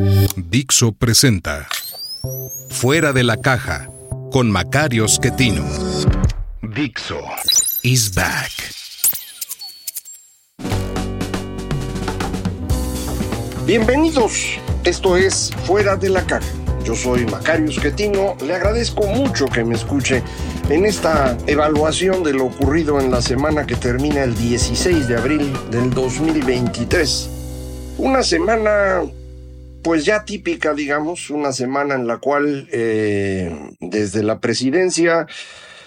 Dixo presenta Fuera de la Caja con Macario Schettino. Dixo is back. Bienvenidos, esto es Fuera de la Caja. Yo soy Macario Schettino, le agradezco mucho que me escuche en esta evaluación de lo ocurrido en la semana que termina el 16 de abril del 2023. Una semana pues ya típica, digamos, una semana en la cual eh, desde la presidencia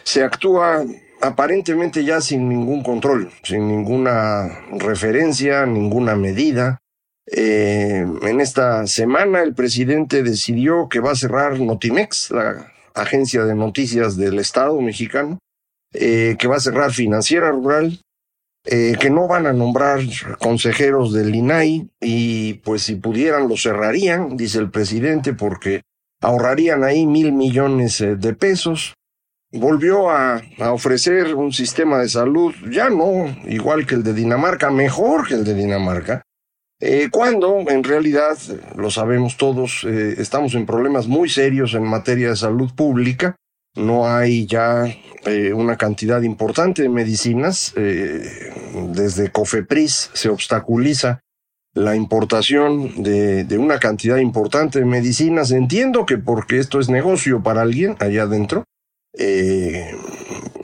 se actúa aparentemente ya sin ningún control, sin ninguna referencia, ninguna medida. Eh, en esta semana el presidente decidió que va a cerrar Notimex, la agencia de noticias del Estado mexicano, eh, que va a cerrar Financiera Rural, eh, que no van a nombrar consejeros del INAI y pues si pudieran lo cerrarían, dice el presidente, porque ahorrarían ahí mil millones de pesos. Volvió a, ofrecer un sistema de salud, ya no igual que el de Dinamarca, mejor que el de Dinamarca, eh, cuando en realidad, lo sabemos todos, eh, estamos en problemas muy serios en materia de salud pública. No hay ya eh, una cantidad importante de medicinas. Eh, desde Cofepris se obstaculiza la importación de, una cantidad importante de medicinas. Entiendo que porque esto es negocio para alguien allá adentro, eh,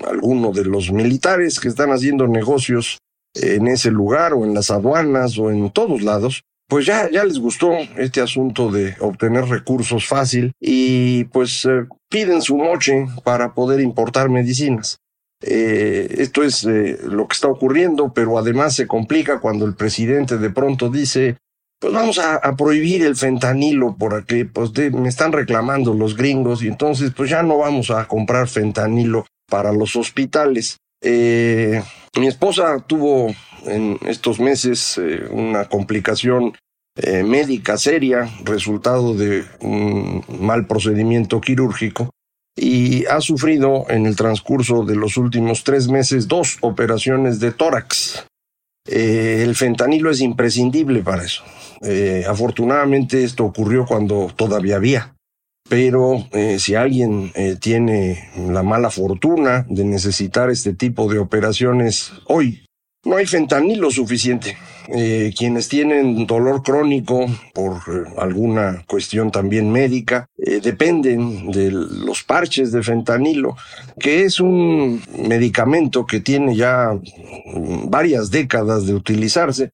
alguno de los militares que están haciendo negocios en ese lugar o en las aduanas o en todos lados, pues ya, ya les gustó este asunto de obtener recursos fácil y pues eh, piden su moche para poder importar medicinas. Eh, esto es eh, lo que está ocurriendo, pero además se complica cuando el presidente de pronto dice, pues vamos a, prohibir el fentanilo porque pues de, me están reclamando los gringos y entonces pues ya no vamos a comprar fentanilo para los hospitales. Eh, mi esposa tuvo en estos meses eh, una complicación eh, médica seria, resultado de un mal procedimiento quirúrgico, y ha sufrido en el transcurso de los últimos tres meses dos operaciones de tórax. Eh, el fentanilo es imprescindible para eso. Afortunadamente esto ocurrió cuando todavía había pero eh, si alguien eh, tiene la mala fortuna de necesitar este tipo de operaciones hoy, no hay fentanilo suficiente. Eh, quienes tienen dolor crónico por eh, alguna cuestión también médica dependen de los parches de fentanilo, que es un medicamento que tiene ya mm, varias décadas de utilizarse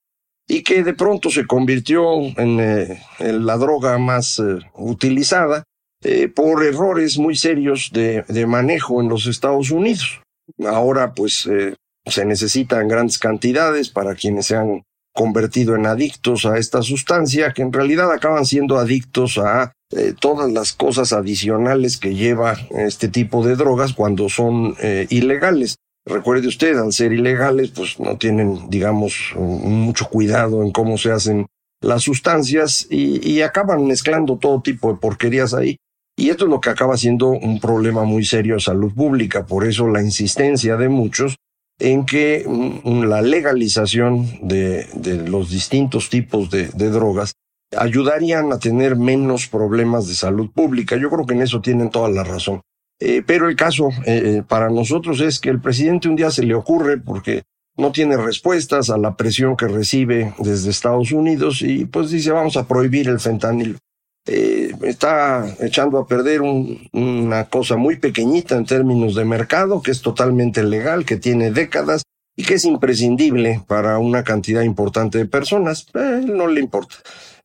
y que de pronto se convirtió en la droga más utilizada eh, por errores muy serios de, de, manejo en los Estados Unidos. Ahora, pues, eh, se necesitan grandes cantidades para quienes se han convertido en adictos a esta sustancia, que en realidad acaban siendo adictos a eh, todas las cosas adicionales que lleva este tipo de drogas cuando son ilegales. Recuerde usted, al ser ilegales, pues no tienen, digamos, mucho cuidado en cómo se hacen las sustancias y acaban mezclando todo tipo de porquerías ahí y esto es lo que acaba siendo un problema muy serio de salud pública. Por eso la insistencia de muchos en que la legalización de, los distintos tipos de, drogas ayudarían a tener menos problemas de salud pública. Yo creo que en eso tienen toda la razón. Eh, pero el caso eh, para nosotros es que el presidente un día se le ocurre porque no tiene respuestas a la presión que recibe desde Estados Unidos y pues dice vamos a prohibir el fentanilo eh, está echando a perder un, una cosa muy pequeñita en términos de mercado, que es totalmente legal, que tiene décadas y que es imprescindible para una cantidad importante de personas. Eh, no le importa.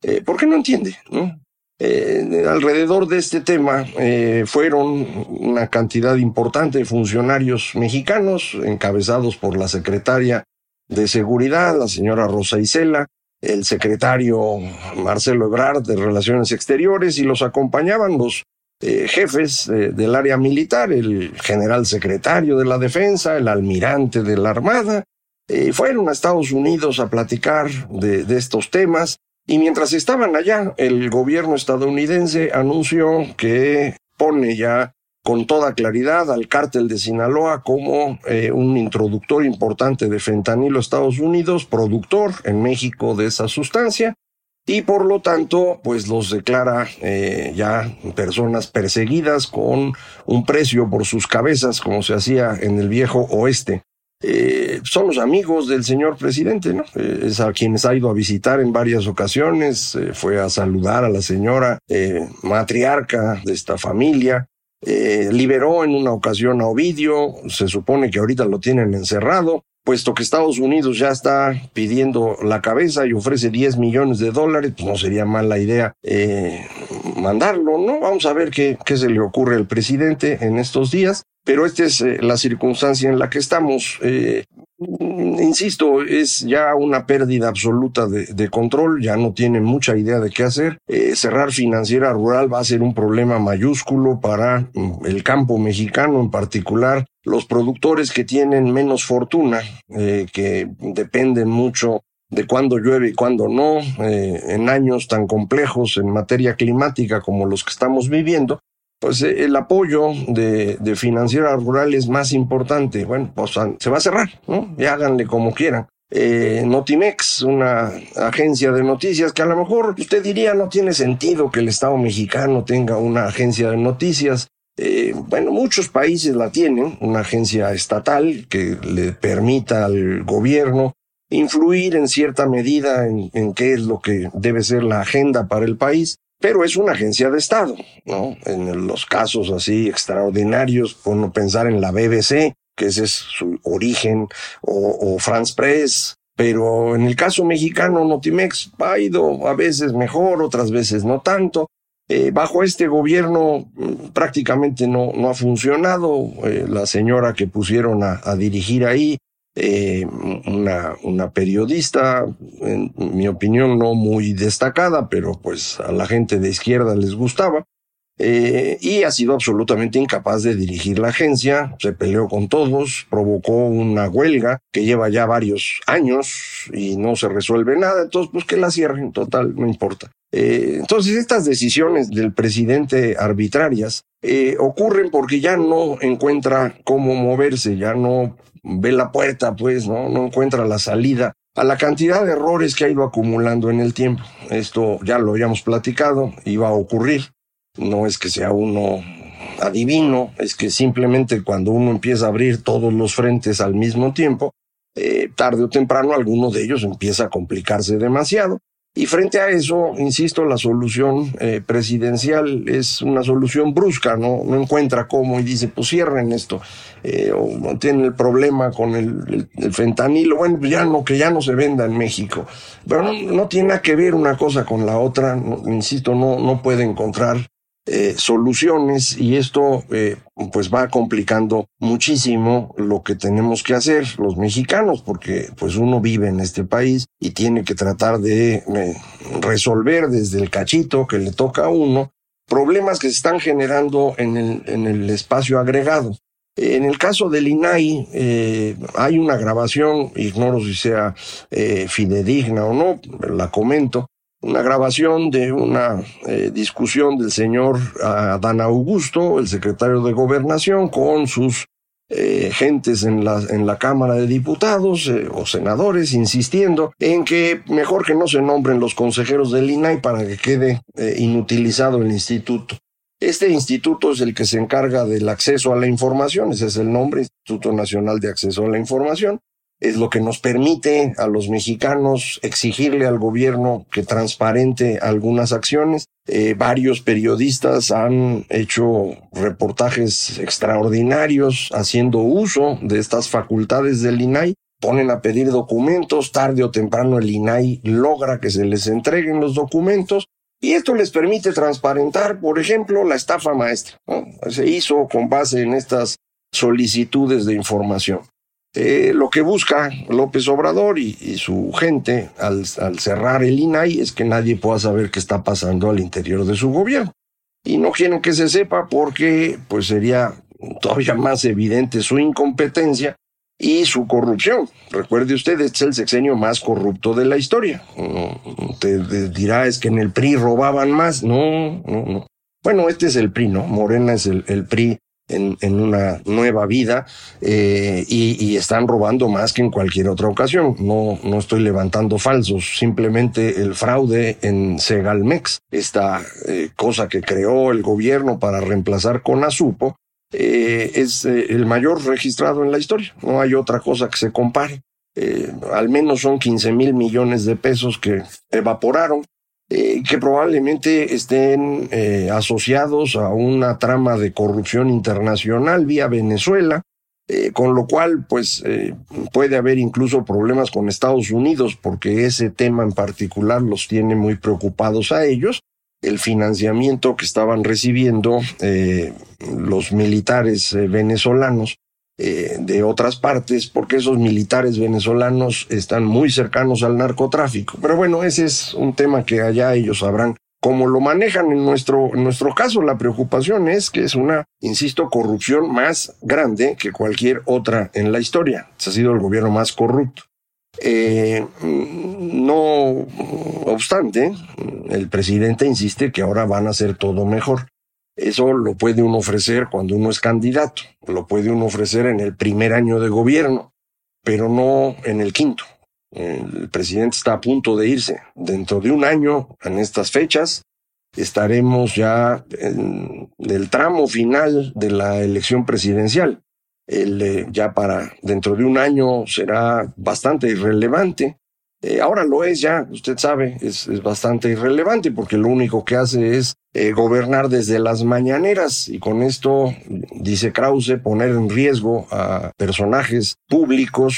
Eh, ¿Por qué no entiende? alrededor de este tema fueron una cantidad importante de funcionarios mexicanos, encabezados por la secretaria de Seguridad, la señora Rosa Isela, el secretario Marcelo Ebrard de Relaciones Exteriores y los acompañaban los eh, jefes del área militar, el general secretario de la defensa, el almirante de la Armada, eh, fueron a Estados Unidos a platicar de, de estos temas y mientras estaban allá, el gobierno estadounidense anunció que pone ya con toda claridad al cártel de Sinaloa como eh, un introductor importante de fentanilo a Estados Unidos, productor en México de esa sustancia, y por lo tanto, pues los declara eh, ya personas perseguidas con un precio por sus cabezas, como se hacía en el viejo oeste. Eh, son los amigos del señor presidente, ¿no? Es a quienes ha ido a visitar en varias ocasiones, fue a saludar a la señora matriarca de esta familia, liberó en una ocasión a Ovidio, se supone que ahorita lo tienen encerrado, puesto que Estados Unidos ya está pidiendo la cabeza y ofrece 10 millones de dólares, pues no sería mala idea mandarlo, ¿no? Vamos a ver qué, qué se le ocurre al presidente en estos días pero esta es eh, la circunstancia en la que estamos. Eh, insisto, es ya una pérdida absoluta de, control, ya no tienen mucha idea de qué hacer. Eh, cerrar financiera rural va a ser un problema mayúsculo para mm, el campo mexicano en particular. Los productores que tienen menos fortuna, que dependen mucho de cuándo llueve y cuándo no, en años tan complejos en materia climática como los que estamos viviendo, pues eh, el apoyo de, de financiera rural es más importante. Bueno, pues se va a cerrar, ¿no? Y háganle como quieran. Eh, Notimex, una agencia de noticias que a lo mejor usted diría no tiene sentido que el Estado mexicano tenga una agencia de noticias. Eh, bueno, muchos países la tienen, una agencia estatal que le permita al gobierno influir en cierta medida en, en qué es lo que debe ser la agenda para el país pero es una agencia de Estado, ¿no? En los casos así extraordinarios, no pensar en la BBC, que ese es su origen, o, France Press, pero en el caso mexicano, Notimex ha ido a veces mejor, otras veces no tanto. Eh, bajo este gobierno mm, prácticamente no, no ha funcionado. Eh, la señora que pusieron a, a dirigir ahí eh, una, periodista, en mi opinión no muy destacada, pero pues a la gente de izquierda les gustaba, eh, y ha sido absolutamente incapaz de dirigir la agencia, se peleó con todos, provocó una huelga que lleva ya varios años y no se resuelve nada, entonces pues que la cierren, total, no importa. Eh, entonces estas decisiones del presidente arbitrarias eh, ocurren porque ya no encuentra cómo moverse, ya no ve la puerta, pues, ¿no? Encuentra la salida a la cantidad de errores que ha ido acumulando en el tiempo. Esto ya lo habíamos platicado, iba a ocurrir. No es que sea uno adivino, es que simplemente cuando uno empieza a abrir todos los frentes al mismo tiempo, eh, tarde o temprano alguno de ellos empieza a complicarse demasiado. Y frente a eso, insisto, la solución eh, presidencial es una solución brusca, ¿no? No encuentra cómo y dice, pues cierren esto. Eh, o tienen el problema con el, fentanilo, bueno, pues ya no, que ya no se venda en México. Pero no, no tiene nada que ver una cosa con la otra, insisto, no, no puede encontrar eh, soluciones y esto eh, pues va complicando muchísimo lo que tenemos que hacer los mexicanos porque pues uno vive en este país y tiene que tratar de eh, resolver desde el cachito que le toca a uno problemas que se están generando en el, en el espacio agregado. En el caso del INAI hay una grabación, ignoro si sea fidedigna o no, la comento, una grabación de una eh, discusión del señor Adán Augusto, el secretario de Gobernación, con sus eh, gentes en la, en la Cámara de Diputados eh, o senadores, insistiendo en que mejor que no se nombren los consejeros del INAI para que quede inutilizado el instituto. Este instituto es el que se encarga del acceso a la información, ese es el nombre, Instituto Nacional de Acceso a la Información, es lo que nos permite a los mexicanos exigirle al gobierno que transparente algunas acciones. Eh, varios periodistas han hecho reportajes extraordinarios haciendo uso de estas facultades del INAI. Ponen a pedir documentos, tarde o temprano el INAI logra que se les entreguen los documentos y esto les permite transparentar, por ejemplo, la estafa maestra. Se hizo con base en estas solicitudes de información. Eh, lo que busca López Obrador y, su gente al, cerrar el INAI es que nadie pueda saber qué está pasando al interior de su gobierno. Y no quieren que se sepa porque pues sería todavía más evidente su incompetencia y su corrupción. Recuerde usted, este es el sexenio más corrupto de la historia. Te, dirá es que en el PRI robaban más. No, no, no. Bueno, este es el PRI, ¿no? Morena es el PRI en, una nueva vida eh, y, están robando más que en cualquier otra ocasión. No, no estoy levantando falsos, simplemente el fraude en Segalmex, esta eh, cosa que creó el gobierno para reemplazar con Azupo, eh, es el mayor registrado en la historia. No hay otra cosa que se compare. Al menos son 15 mil millones de pesos que evaporaron eh, que probablemente estén eh, asociados a una trama de corrupción internacional vía Venezuela, eh, con lo cual pues puede haber incluso problemas con Estados Unidos porque ese tema en particular los tiene muy preocupados a ellos. El financiamiento que estaban recibiendo los militares venezolanos eh, de otras partes, porque esos militares venezolanos están muy cercanos al narcotráfico. Pero bueno, ese es un tema que allá ellos sabrán cómo lo manejan. En nuestro, nuestro caso, la preocupación es que es una, insisto, corrupción más grande que cualquier otra en la historia. ha sido el gobierno más corrupto. Eh, no obstante, el presidente insiste que ahora van a hacer todo mejor. Eso lo puede uno ofrecer cuando uno es candidato, lo puede uno ofrecer en el primer año de gobierno, pero no en el quinto. El presidente está a punto de irse. Dentro de un año, en estas fechas, estaremos ya en el tramo final de la elección presidencial. Eh, ya para dentro de un año será bastante irrelevante eh, ahora lo es ya, usted sabe, es, bastante irrelevante porque lo único que hace es eh, gobernar desde las mañaneras y con esto, dice Krause, poner en riesgo a personajes públicos,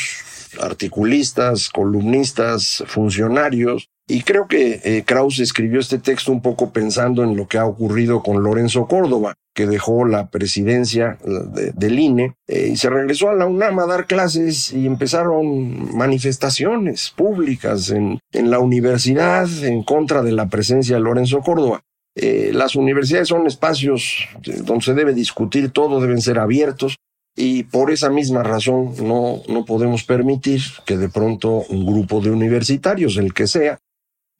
articulistas, columnistas, funcionarios. Y creo que eh, Krause escribió este texto un poco pensando en lo que ha ocurrido con Lorenzo Córdoba que dejó la presidencia del INE eh, y se regresó a la UNAM a dar clases y empezaron manifestaciones públicas en, en la universidad en contra de la presencia de Lorenzo Córdoba. Eh, las universidades son espacios donde se debe discutir todo, deben ser abiertos y por esa misma razón no, no podemos permitir que de pronto un grupo de universitarios, el que sea,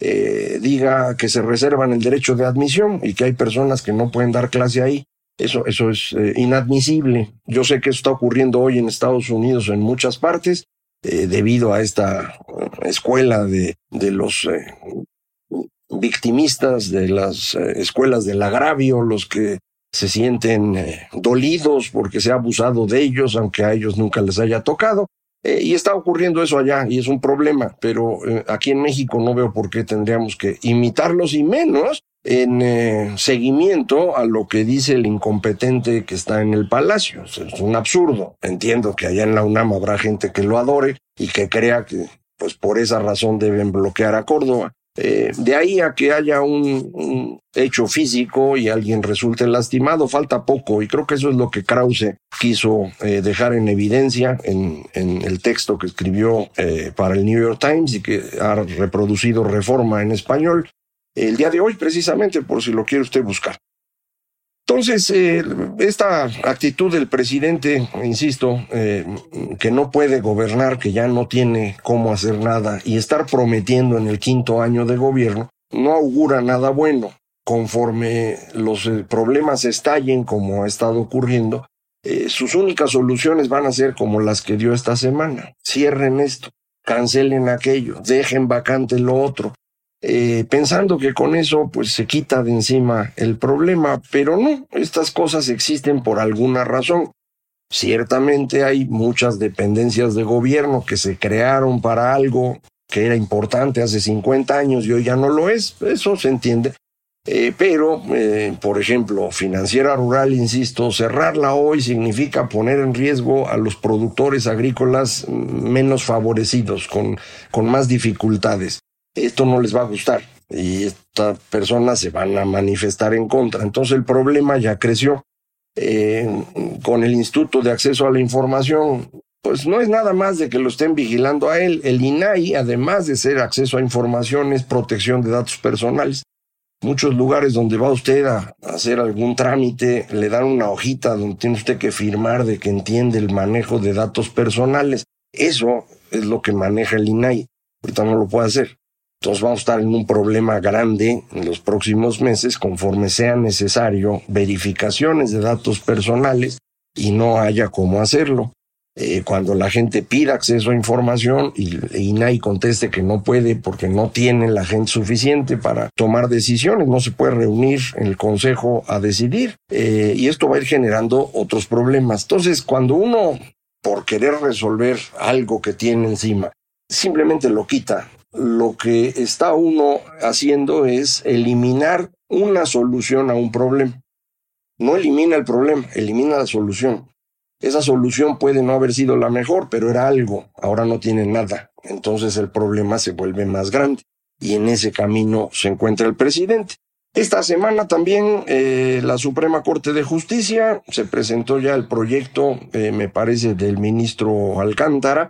eh, diga que se reservan el derecho de admisión y que hay personas que no pueden dar clase ahí. Eso, eso es eh, inadmisible. Yo sé que eso está ocurriendo hoy en Estados Unidos en muchas partes eh, debido a esta escuela de, de los victimistas, de las escuelas del agravio, los que se sienten dolidos porque se ha abusado de ellos, aunque a ellos nunca les haya tocado. Eh, y está ocurriendo eso allá y es un problema, pero eh, aquí en México no veo por qué tendríamos que imitarlos y menos en eh, seguimiento a lo que dice el incompetente que está en el palacio. Es un absurdo. Entiendo que allá en la UNAM habrá gente que lo adore y que crea que pues por esa razón deben bloquear a Córdoba. Eh, de ahí a que haya un, hecho físico y alguien resulte lastimado, falta poco y creo que eso es lo que Krause quiso eh, dejar en evidencia en, el texto que escribió eh, para el New York Times y que ha reproducido Reforma en español el día de hoy precisamente por si lo quiere usted buscar. Entonces, eh, esta actitud del presidente, insisto, eh, que no puede gobernar, que ya no tiene cómo hacer nada y estar prometiendo en el quinto año de gobierno, no augura nada bueno. Conforme los eh, problemas estallen, como ha estado ocurriendo, sus únicas soluciones van a ser como las que dio esta semana. Cierren esto, cancelen aquello, dejen vacante lo otro, eh, pensando que con eso pues se quita de encima el problema, pero no, estas cosas existen por alguna razón. Ciertamente hay muchas dependencias de gobierno que se crearon para algo que era importante hace 50 años y hoy ya no lo es, eso se entiende. Eh, pero, eh, por ejemplo, financiera rural, insisto, cerrarla hoy significa poner en riesgo a los productores agrícolas menos favorecidos, con, con más dificultades esto no les va a gustar y estas personas se van a manifestar en contra. Entonces el problema ya creció. Eh, con el Instituto de Acceso a la Información pues no es nada más de que lo estén vigilando a él. El INAI, además de ser acceso a información, es protección de datos personales. Muchos lugares donde va usted a hacer algún trámite le dan una hojita donde tiene usted que firmar de que entiende el manejo de datos personales. Eso es lo que maneja el INAI. Ahorita no lo puede hacer. Entonces vamos a estar en un problema grande en los próximos meses conforme sea necesario verificaciones de datos personales y no haya cómo hacerlo. Eh, cuando la gente pida acceso a información y INAI conteste que no puede porque no tiene la gente suficiente para tomar decisiones, no se puede reunir en el consejo a decidir eh, y esto va a ir generando otros problemas. Entonces, cuando uno, por querer resolver algo que tiene encima, simplemente lo quita lo que está uno haciendo es eliminar una solución a un problema. No elimina el problema, elimina la solución. Esa solución puede no haber sido la mejor, pero era algo, ahora no tiene nada. Entonces el problema se vuelve más grande y en ese camino se encuentra el presidente. Esta semana también eh, la Suprema Corte de Justicia se presentó ya el proyecto, eh, me parece, del ministro Alcántara,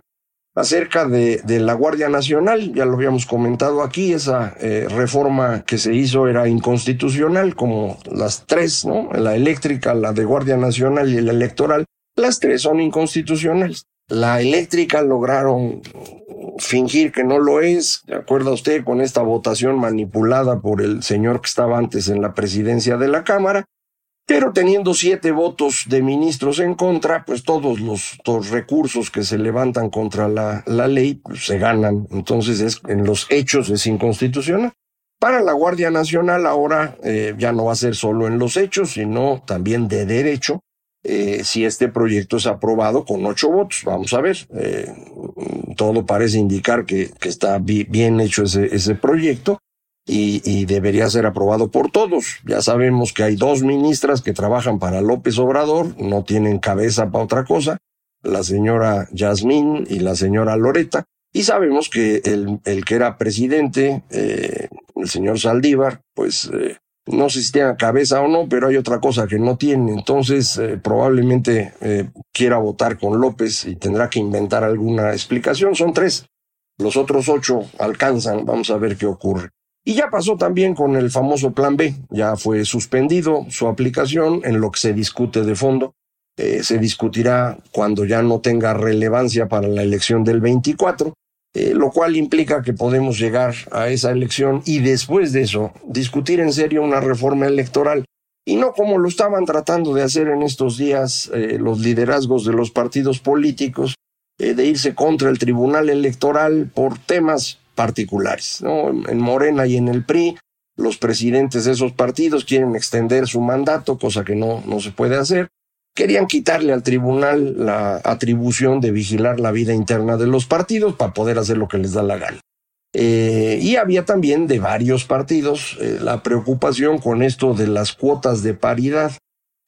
acerca de, la Guardia Nacional, ya lo habíamos comentado aquí, esa eh, reforma que se hizo era inconstitucional, como las tres, ¿no? La eléctrica, la de Guardia Nacional y la electoral, las tres son inconstitucionales. La eléctrica lograron fingir que no lo es, ¿de acuerdo usted con esta votación manipulada por el señor que estaba antes en la presidencia de la Cámara? Pero teniendo siete votos de ministros en contra, pues todos los, recursos que se levantan contra la, la ley pues, se ganan. Entonces, es, en los hechos es inconstitucional. Para la Guardia Nacional ahora eh, ya no va a ser solo en los hechos, sino también de derecho, eh, si este proyecto es aprobado con ocho votos. Vamos a ver. Eh, todo parece indicar que, que está bien hecho ese, ese proyecto y, debería ser aprobado por todos. Ya sabemos que hay dos ministras que trabajan para López Obrador, no tienen cabeza para otra cosa, la señora Yasmín y la señora Loreta, y sabemos que el, que era presidente, eh, el señor Saldívar, pues eh, no sé si tiene cabeza o no, pero hay otra cosa que no tiene, entonces eh, probablemente quiera votar con López y tendrá que inventar alguna explicación. Son tres. Los otros ocho alcanzan, vamos a ver qué ocurre. Y ya pasó también con el famoso Plan B, ya fue suspendido su aplicación en lo que se discute de fondo. Eh, se discutirá cuando ya no tenga relevancia para la elección del 24, eh, lo cual implica que podemos llegar a esa elección y después de eso discutir en serio una reforma electoral y no como lo estaban tratando de hacer en estos días eh, los liderazgos de los partidos políticos, de irse contra el Tribunal Electoral por temas particulares. ¿no? En Morena y en el PRI, los presidentes de esos partidos quieren extender su mandato, cosa que no, no se puede hacer. Querían quitarle al tribunal la atribución de vigilar la vida interna de los partidos para poder hacer lo que les da la gana. Eh, y había también de varios partidos eh, la preocupación con esto de las cuotas de paridad.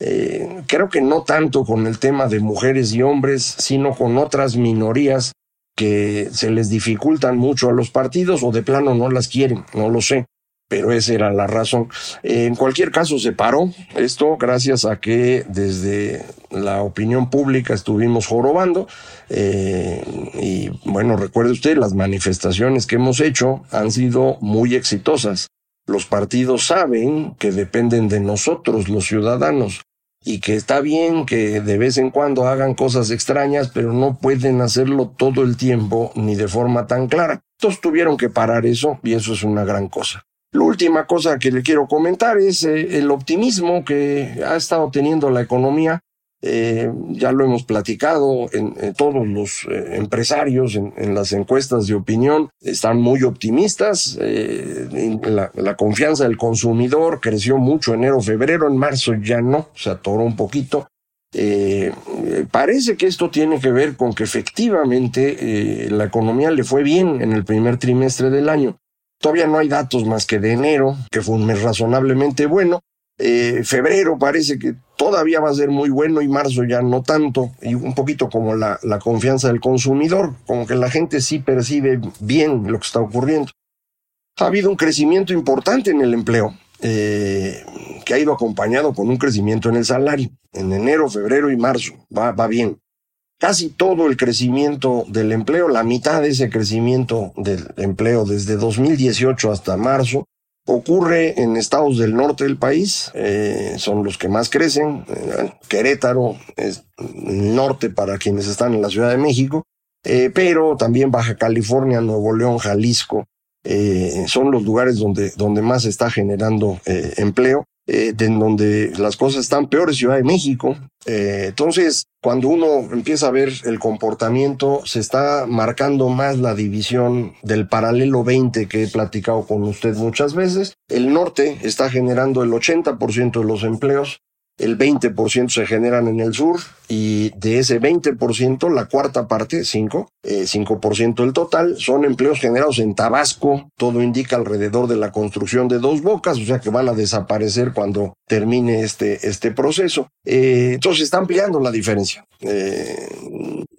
Eh, creo que no tanto con el tema de mujeres y hombres, sino con otras minorías que se les dificultan mucho a los partidos o de plano no las quieren, no lo sé, pero esa era la razón. En cualquier caso se paró esto gracias a que desde la opinión pública estuvimos jorobando eh, y bueno, recuerde usted, las manifestaciones que hemos hecho han sido muy exitosas. Los partidos saben que dependen de nosotros, los ciudadanos y que está bien que de vez en cuando hagan cosas extrañas, pero no pueden hacerlo todo el tiempo ni de forma tan clara. Entonces tuvieron que parar eso y eso es una gran cosa. La última cosa que le quiero comentar es eh, el optimismo que ha estado teniendo la economía eh, ya lo hemos platicado, en, todos los eh, empresarios en, las encuestas de opinión están muy optimistas. Eh, la, confianza del consumidor creció mucho enero, febrero, en marzo ya no, se atoró un poquito. parece que esto tiene que ver con que efectivamente la economía le fue bien en el primer trimestre del año. Todavía no hay datos más que de enero, que fue un mes razonablemente bueno, eh, febrero parece que todavía va a ser muy bueno y marzo ya no tanto, y un poquito como la, confianza del consumidor, como que la gente sí percibe bien lo que está ocurriendo. Ha habido un crecimiento importante en el empleo, eh, que ha ido acompañado con un crecimiento en el salario. En enero, febrero y marzo va, va bien. casi todo el crecimiento del empleo, la mitad de ese crecimiento del empleo desde 2018 hasta marzo, ocurre en estados del norte del país, eh, son los que más crecen, eh, Querétaro es norte para quienes están en la Ciudad de México, eh, pero también Baja California, Nuevo León, Jalisco, son los lugares donde, donde más se está generando empleo eh, en donde las cosas están peores, Ciudad de México. Eh, entonces, cuando uno empieza a ver el comportamiento, se está marcando más la división del paralelo 20 que he platicado con usted muchas veces. El norte está generando el 80% de los empleos, el 20% se generan en el sur y de ese 20%, la cuarta parte, 5, 5% del total, son empleos generados en Tabasco. Todo indica alrededor de la construcción de dos bocas, o sea que van a desaparecer cuando termine este, este proceso. Eh, entonces está ampliando la diferencia. Eh,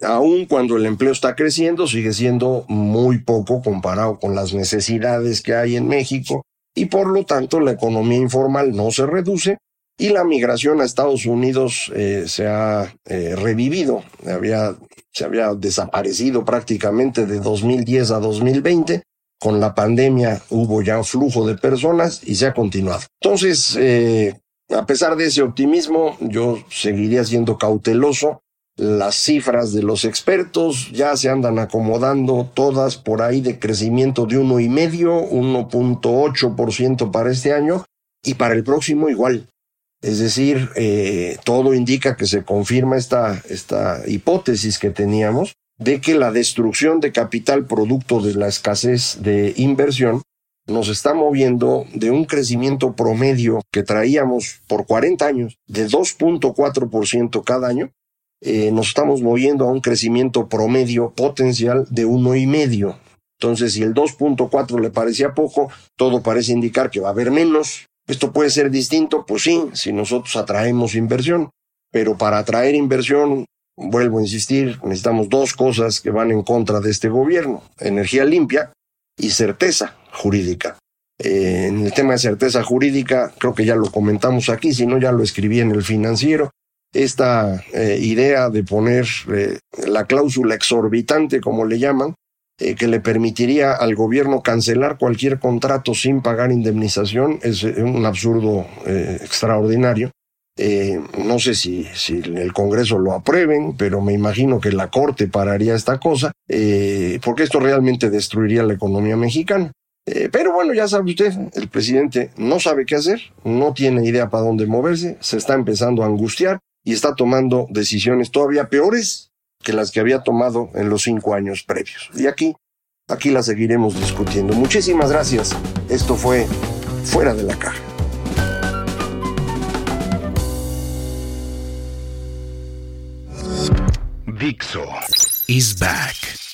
aun cuando el empleo está creciendo, sigue siendo muy poco comparado con las necesidades que hay en México y por lo tanto la economía informal no se reduce, y la migración a Estados Unidos eh, se ha eh, revivido, había, se había desaparecido prácticamente de 2010 a 2020. Con la pandemia hubo ya un flujo de personas y se ha continuado. Entonces, eh, a pesar de ese optimismo, yo seguiría siendo cauteloso. Las cifras de los expertos ya se andan acomodando todas por ahí de crecimiento de uno y medio, 1.8% para este año y para el próximo igual. Es decir, eh, todo indica que se confirma esta, esta hipótesis que teníamos de que la destrucción de capital producto de la escasez de inversión nos está moviendo de un crecimiento promedio que traíamos por 40 años de 2.4% cada año, eh, nos estamos moviendo a un crecimiento promedio potencial de 1,5%. Entonces, si el 2.4 le parecía poco, todo parece indicar que va a haber menos, esto puede ser distinto, pues sí, si nosotros atraemos inversión, pero para atraer inversión, vuelvo a insistir, necesitamos dos cosas que van en contra de este gobierno, energía limpia y certeza jurídica. Eh, en el tema de certeza jurídica, creo que ya lo comentamos aquí, si no ya lo escribí en el financiero, esta eh, idea de poner eh, la cláusula exorbitante, como le llaman, eh, que le permitiría al gobierno cancelar cualquier contrato sin pagar indemnización es eh, un absurdo eh, extraordinario. no sé si, si el Congreso lo aprueben, pero me imagino que la Corte pararía esta cosa, porque esto realmente destruiría la economía mexicana. pero bueno, ya sabe usted, el presidente no sabe qué hacer, no tiene idea para dónde moverse, se está empezando a angustiar y está tomando decisiones todavía peores que las que había tomado en los cinco años previos. Y aquí, aquí la seguiremos discutiendo. Muchísimas gracias. Esto fue Fuera de la Caja. Dixo is back.